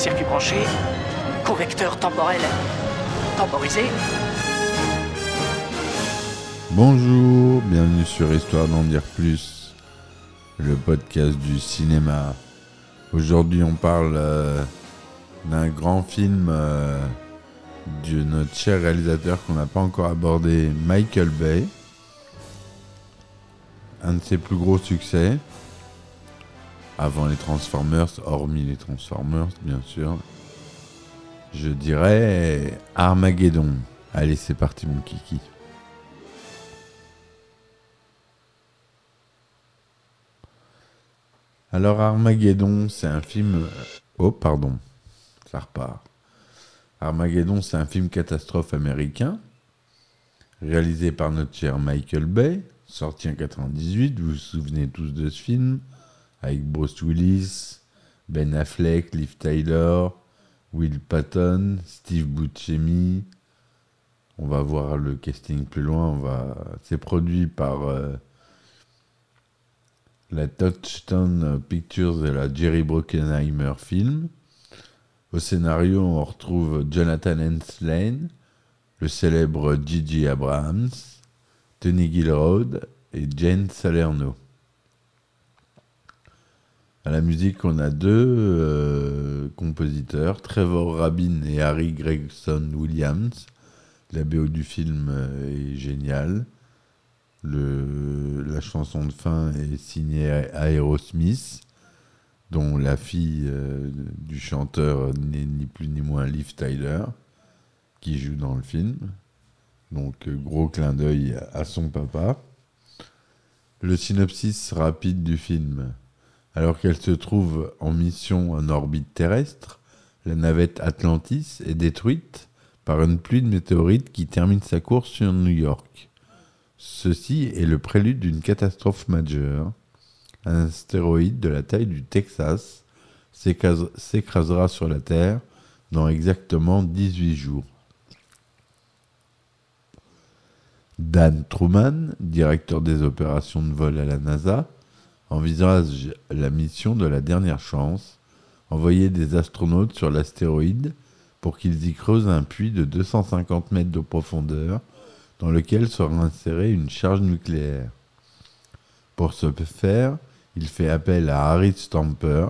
circuit branché, convecteur temporel temporisé. Bonjour, bienvenue sur Histoire d'en dire plus, le podcast du cinéma. Aujourd'hui, on parle euh, d'un grand film euh, de notre cher réalisateur qu'on n'a pas encore abordé, Michael Bay. Un de ses plus gros succès, avant les Transformers, hormis les Transformers, bien sûr. Je dirais Armageddon. Allez, c'est parti, mon kiki. Alors Armageddon, c'est un film... Oh, pardon, ça repart. Armageddon, c'est un film catastrophe américain, réalisé par notre cher Michael Bay, sorti en 98, vous vous souvenez tous de ce film, avec Bruce Willis, Ben Affleck, Liv Tyler, Will Patton, Steve Buscemi. On va voir le casting plus loin. C'est produit par euh, la Touchstone Pictures et la Jerry Bruckheimer Film. Au scénario, on retrouve Jonathan Henslane, le célèbre Gigi Abrams, Tony Gilroyd et Jane Salerno. À la musique, on a deux euh, compositeurs, Trevor Rabin et Harry Gregson Williams. La BO du film euh, est géniale. Le, la chanson de fin est signée Aerosmith, dont la fille euh, du chanteur n'est ni plus ni moins Liv Tyler, qui joue dans le film. Donc, euh, gros clin d'œil à son papa. Le synopsis rapide du film. Alors qu'elle se trouve en mission en orbite terrestre, la navette Atlantis est détruite par une pluie de météorites qui termine sa course sur New York. Ceci est le prélude d'une catastrophe majeure. Un astéroïde de la taille du Texas s'écrasera sur la Terre dans exactement 18 jours. Dan Truman, directeur des opérations de vol à la NASA, envisage la mission de la dernière chance, envoyer des astronautes sur l'astéroïde pour qu'ils y creusent un puits de 250 mètres de profondeur dans lequel sera insérée une charge nucléaire. Pour ce faire, il fait appel à Harry Stamper,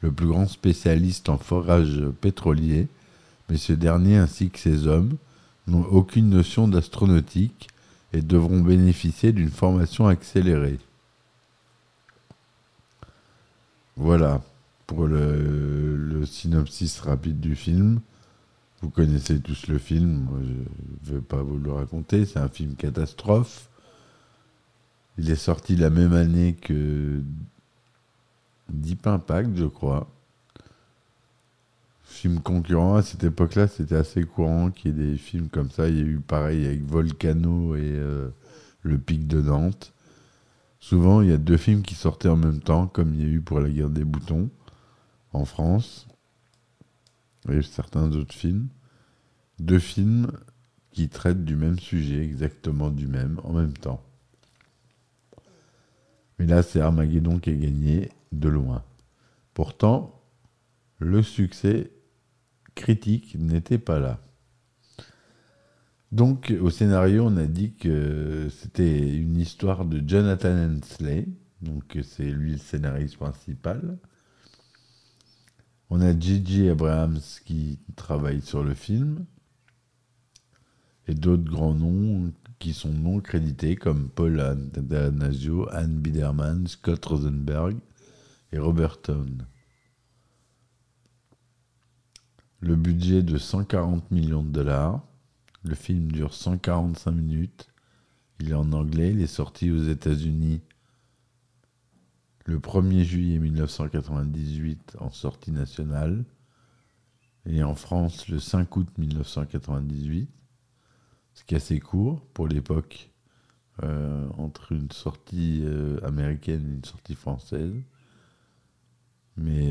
le plus grand spécialiste en forage pétrolier, mais ce dernier ainsi que ses hommes n'ont aucune notion d'astronautique et devront bénéficier d'une formation accélérée. Voilà pour le, synopsis rapide du film. Vous connaissez tous le film, je ne vais pas vous le raconter, c'est un film catastrophe. Il est sorti la même année que Deep Impact, je crois. Film concurrent, à cette époque-là, c'était assez courant qu'il y ait des films comme ça. Il y a eu pareil avec Volcano et euh, Le Pic de Nantes. Souvent, il y a deux films qui sortaient en même temps, comme il y a eu pour La guerre des boutons en France, et certains autres films. Deux films qui traitent du même sujet, exactement du même, en même temps. Mais là, c'est Armageddon qui a gagné de loin. Pourtant, le succès critique n'était pas là. Donc, au scénario, on a dit que c'était une histoire de Jonathan Hensley, donc c'est lui le scénariste principal. On a Gigi Abrams qui travaille sur le film, et d'autres grands noms qui sont non crédités, comme Paul Anasio, Anne Biderman, Scott Rosenberg et Robert Town. Le budget de 140 millions de dollars. Le film dure 145 minutes. Il est en anglais, il est sorti aux États-Unis le 1er juillet 1998 en sortie nationale et en France le 5 août 1998, ce qui est assez court pour l'époque euh, entre une sortie euh, américaine et une sortie française. Mais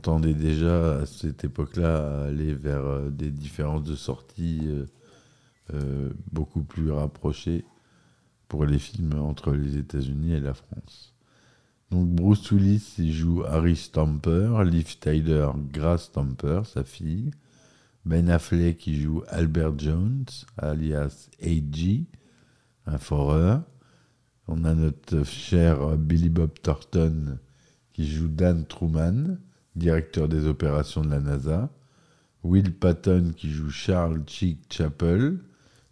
tendait déjà à cette époque-là à aller vers des différences de sortie beaucoup plus rapprochées pour les films entre les États-Unis et la France. Donc Bruce Willis, il joue Harry Stamper, Liv Tyler, Grace Stamper, sa fille. Ben Affleck, qui joue Albert Jones, alias A.G., un foreur. On a notre cher Billy Bob Thornton, qui joue Dan Truman, directeur des opérations de la NASA. Will Patton, qui joue Charles Chick Chappell.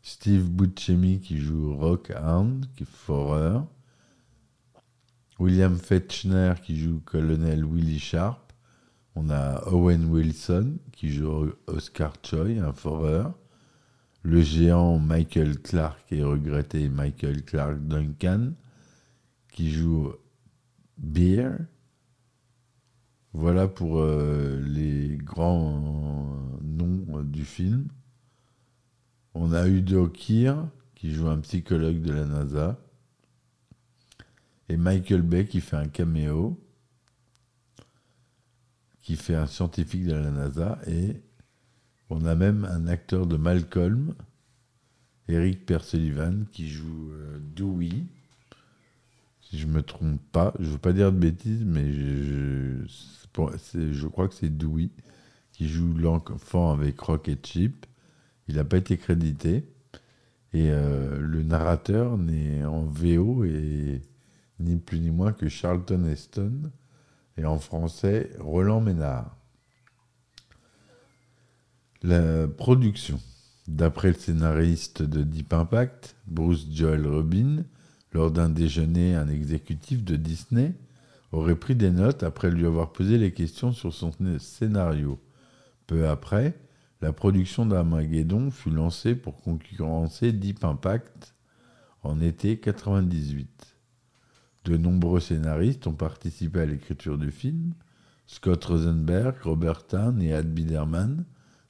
Steve Buscemi, qui joue Rock Hound, qui est foreur. William Fetchner qui joue colonel Willie Sharp. On a Owen Wilson qui joue Oscar Choi, un foreur. Le géant Michael Clark et regretté Michael Clark Duncan qui joue Beer. Voilà pour euh, les grands noms du film. On a Udo Kier qui joue un psychologue de la NASA et Michael Bay qui fait un caméo, qui fait un scientifique de la NASA, et on a même un acteur de Malcolm, Eric Persullivan, qui joue euh, Dewey. Si je me trompe pas, je veux pas dire de bêtises, mais je, crois que c'est Dewey qui joue l'enfant avec Rocket Chip. Il n'a pas été crédité. Et euh, le narrateur n'est en VO et ni plus ni moins que Charlton Heston, et en français Roland Ménard. La production. D'après le scénariste de Deep Impact, Bruce Joel Rubin, lors d'un déjeuner, un exécutif de Disney aurait pris des notes après lui avoir posé les questions sur son scénario. Peu après, la production d'Armageddon fut lancée pour concurrencer Deep Impact en été 98. De nombreux scénaristes ont participé à l'écriture du film. Scott Rosenberg, Robert Town et Ad Biderman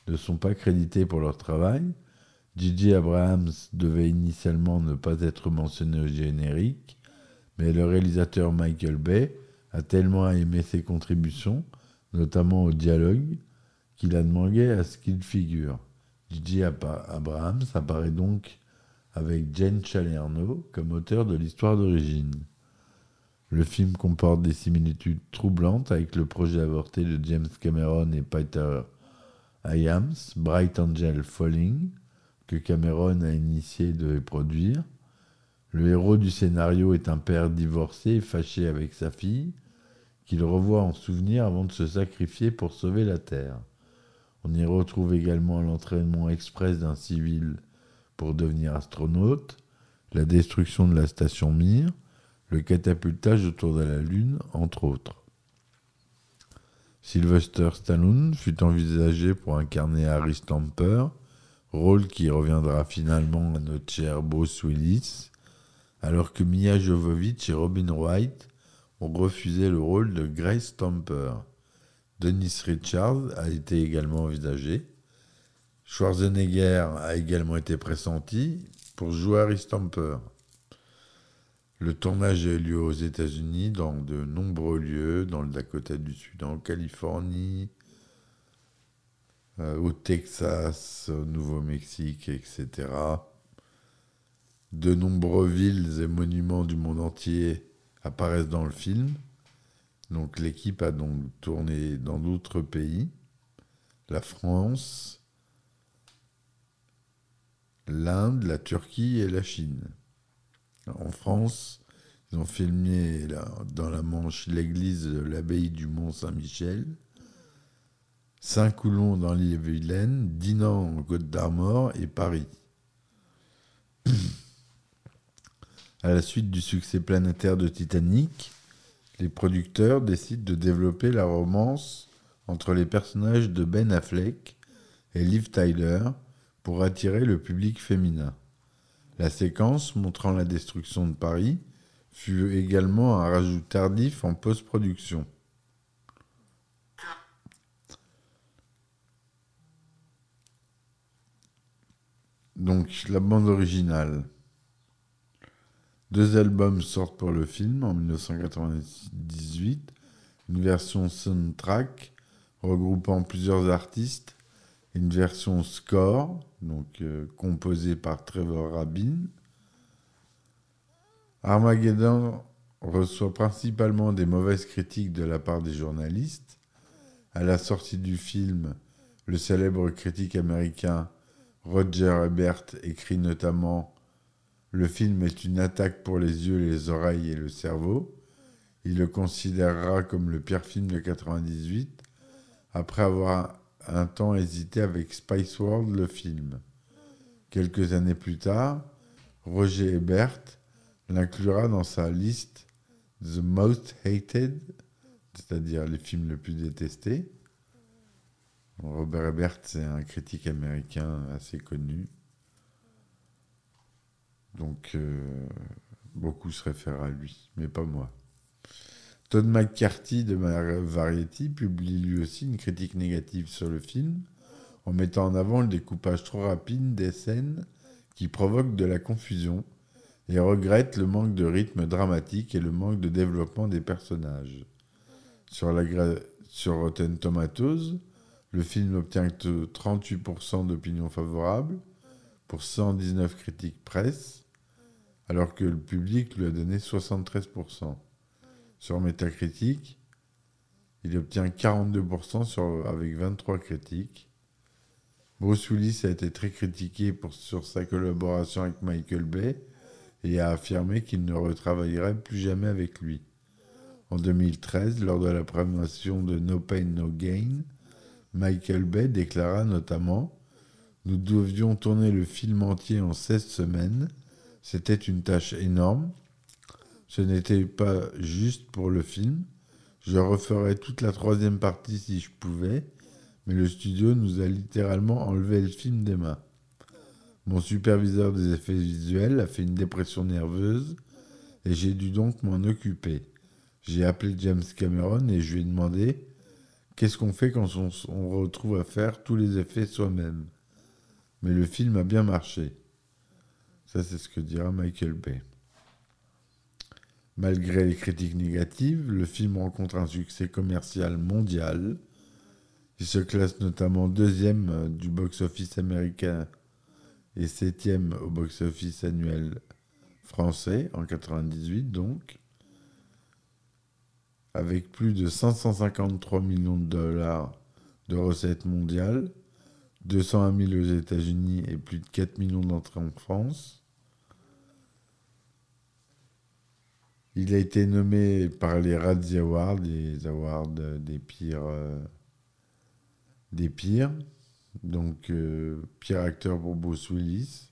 ne sont pas crédités pour leur travail. J.J. Abrahams devait initialement ne pas être mentionné au générique, mais le réalisateur Michael Bay a tellement aimé ses contributions, notamment au dialogue, qu'il a demandé à ce qu'il figure. J.J. Abrahams apparaît donc avec Jane Chalerno comme auteur de l'histoire d'origine. Le film comporte des similitudes troublantes avec le projet avorté de James Cameron et Peter Hyams, Bright Angel Falling, que Cameron a initié devait produire. Le héros du scénario est un père divorcé fâché avec sa fille, qu'il revoit en souvenir avant de se sacrifier pour sauver la Terre. On y retrouve également l'entraînement express d'un civil pour devenir astronaute, la destruction de la station Mir, le catapultage autour de la Lune, entre autres. Sylvester Stallone fut envisagé pour incarner Harry Stamper, rôle qui reviendra finalement à notre cher Bruce Willis, alors que Mia Jovovich et Robin Wright ont refusé le rôle de Grace Stamper. Dennis Richards a été également envisagé. Schwarzenegger a également été pressenti pour jouer Harry Stamper. Le tournage a eu lieu aux États-Unis, dans de nombreux lieux, dans le Dakota du Sud, en Californie, au Texas, au Nouveau-Mexique, etc. De nombreuses villes et monuments du monde entier apparaissent dans le film. Donc l'équipe a donc tourné dans d'autres pays, la France, l'Inde, la Turquie et la Chine. En France, ils ont filmé dans la Manche l'église de l'abbaye du Mont-Saint-Michel, Saint-Coulon dans l'île-Vilaine, Dinan en Côte d'Armor et Paris. à la suite du succès planétaire de Titanic, les producteurs décident de développer la romance entre les personnages de Ben Affleck et Liv Tyler pour attirer le public féminin. La séquence montrant la destruction de Paris fut également un rajout tardif en post-production. Donc la bande originale. Deux albums sortent pour le film en 1998. Une version soundtrack regroupant plusieurs artistes. Une version score, euh, composée par Trevor Rabin. Armageddon reçoit principalement des mauvaises critiques de la part des journalistes. À la sortie du film, le célèbre critique américain Roger Ebert écrit notamment Le film est une attaque pour les yeux, les oreilles et le cerveau. Il le considérera comme le pire film de 98, après avoir un temps hésité avec Spice World, le film. Quelques années plus tard, Roger Ebert l'inclura dans sa liste The Most Hated, c'est-à-dire les films les plus détestés. Robert Ebert, c'est un critique américain assez connu. Donc, euh, beaucoup se réfèrent à lui, mais pas moi. Todd McCarthy de Variety publie lui aussi une critique négative sur le film, en mettant en avant le découpage trop rapide des scènes qui provoquent de la confusion et regrette le manque de rythme dramatique et le manque de développement des personnages. Sur Rotten Tomatoes, le film obtient 38% d'opinions favorables pour 119 critiques presse, alors que le public lui a donné 73%. Sur Metacritic, il obtient 42% sur, avec 23 critiques. Bruce Willis a été très critiqué sur sa collaboration avec Michael Bay et a affirmé qu'il ne retravaillerait plus jamais avec lui. En 2013, lors de la promotion de No Pain No Gain, Michael Bay déclara notamment Nous devions tourner le film entier en 16 semaines. C'était une tâche énorme. Ce n'était pas juste pour le film. Je referais toute la troisième partie si je pouvais, mais le studio nous a littéralement enlevé le film des mains. Mon superviseur des effets visuels a fait une dépression nerveuse et j'ai dû donc m'en occuper. J'ai appelé James Cameron et je lui ai demandé Qu'est-ce qu'on fait quand on, retrouve à faire tous les effets soi-même? Mais le film a bien marché. Ça, c'est ce que dira Michael Bay. Malgré les critiques négatives, le film rencontre un succès commercial mondial. Il se classe notamment deuxième euh, du box-office américain et septième au box-office annuel français en 98 donc avec plus de 553 millions de dollars de recettes mondiales, 201 000 aux États-Unis et plus de 4 millions d'entrées en France. Il a été nommé par les Razzie Awards, les awards des pires, euh, des pires. Donc, euh, pire acteur pour Bruce Willis.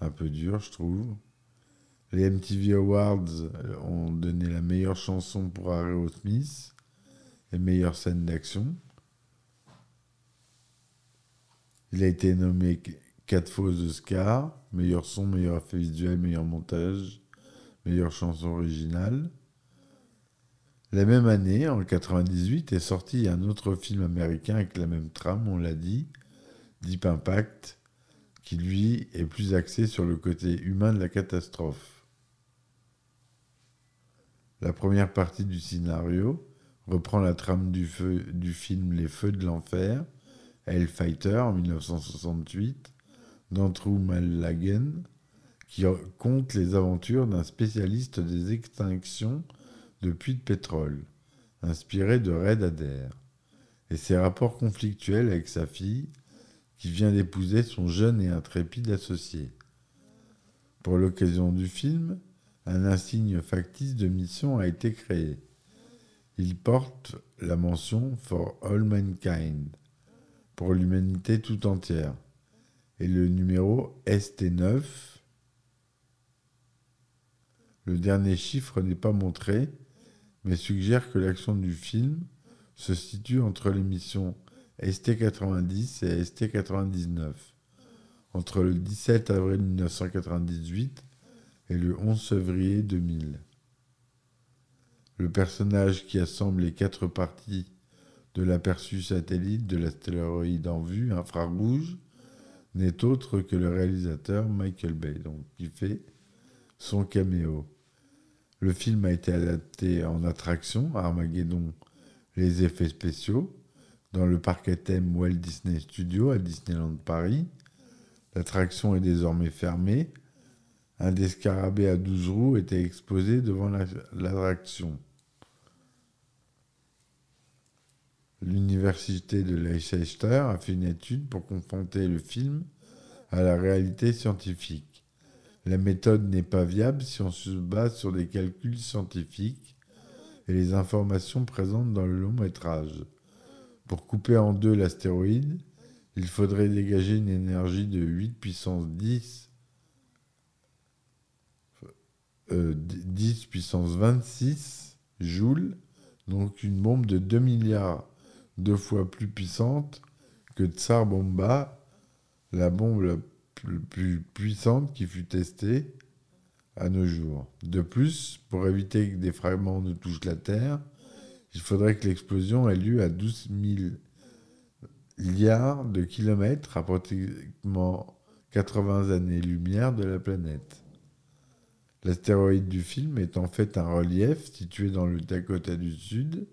Un peu dur, je trouve. Les MTV Awards euh, ont donné la meilleure chanson pour Aerosmith et meilleure scène d'action. Il a été nommé quatre fois aux Oscars, meilleur son, meilleur effet visuel, meilleur montage, meilleure chanson originale. La même année, en 98, est sorti un autre film américain avec la même trame, on l'a dit, Deep Impact, qui lui est plus axé sur le côté humain de la catastrophe. La première partie du scénario reprend la trame du, film Les Feux de l'Enfer, Hellfighter en 1968, d'Andrew Mallagen, qui compte les aventures d'un spécialiste des extinctions de puits de pétrole, inspiré de Red Adair, et ses rapports conflictuels avec sa fille, qui vient d'épouser son jeune et intrépide associé. Pour l'occasion du film, un insigne factice de mission a été créé. Il porte la mention For All Mankind, pour l'humanité tout entière, et le numéro ST9. Le dernier chiffre n'est pas montré, mais suggère que l'action du film se situe entre les missions ST90 et ST99. entre le 17 avril 1998 et le 11 février 2000. Le personnage qui assemble les quatre parties de l'aperçu satellite de l'astéroïde en vue infrarouge n'est autre que le réalisateur Michael Bay, qui fait son caméo. Le film a été adapté en attraction à Armageddon, les effets spéciaux, dans le parc à thème Walt Disney Studio à Disneyland Paris. L'attraction est désormais fermée. Un des scarabées à 12 roues était exposé devant l'attraction. L'université de Leicester a fait une étude pour confronter le film à la réalité scientifique. La méthode n'est pas viable si on se base sur des calculs scientifiques et les informations présentes dans le long métrage. Pour couper en deux l'astéroïde, il faudrait dégager une énergie de 8 puissance 10, 10 euh, puissance 26 joules, donc une bombe de 2 milliards deux fois plus puissante que Tsar Bomba, la bombe la plus puissante qui fut testée à nos jours. De plus, pour éviter que des fragments ne touchent la Terre, il faudrait que l'explosion ait lieu à 12 000 milliards de kilomètres, à pratiquement 80 années-lumière de la planète. L'astéroïde du film est en fait un relief situé dans le Dakota du Sud,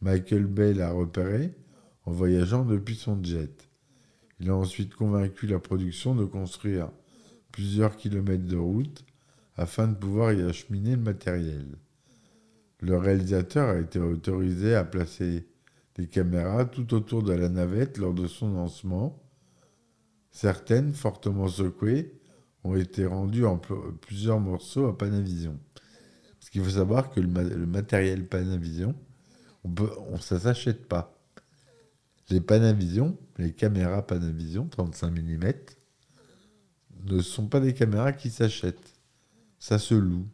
Michael Bay l'a repéré en voyageant depuis son jet. Il a ensuite convaincu la production de construire plusieurs kilomètres de route afin de pouvoir y acheminer le matériel. Le réalisateur a été autorisé à placer des caméras tout autour de la navette lors de son lancement. Certaines, fortement secouées, ont été rendues en plusieurs morceaux à Panavision. Parce qu'il faut savoir que le matériel Panavision, on ça s'achète pas. Les Panavision, les caméras Panavision 35 mm, ne sont pas des caméras qui s'achètent. Ça se loue.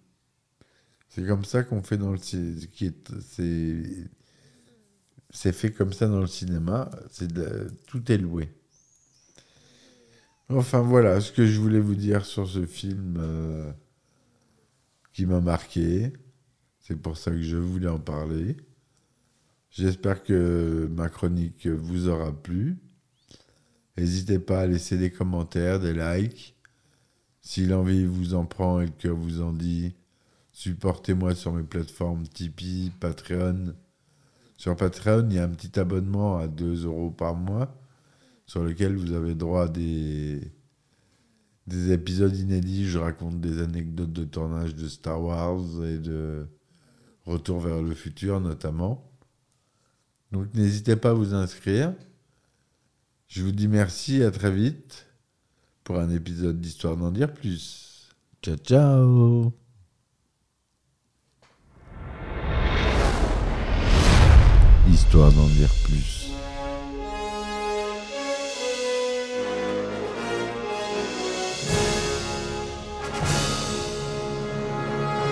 C'est comme ça qu'on fait dans le cinéma. C'est fait comme ça dans le cinéma. C'est tout est loué. Enfin voilà ce que je voulais vous dire sur ce film euh, qui m'a marqué. C'est pour ça que je voulais en parler. J'espère que ma chronique vous aura plu. N'hésitez pas à laisser des commentaires, des likes. Si l'envie vous en prend et le cœur vous en dit, supportez-moi sur mes plateformes Tipeee, Patreon. Sur Patreon, il y a un petit abonnement à 2 euros par mois sur lequel vous avez droit à des, des épisodes inédits. Je raconte des anecdotes de tournage de Star Wars et de Retour vers le futur notamment. Donc n'hésitez pas à vous inscrire. Je vous dis merci, à très vite pour un épisode d'Histoire d'en dire plus. Ciao ciao Histoire d'en dire plus.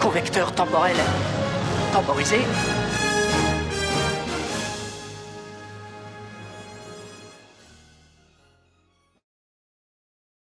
convecteur temporel temporisé,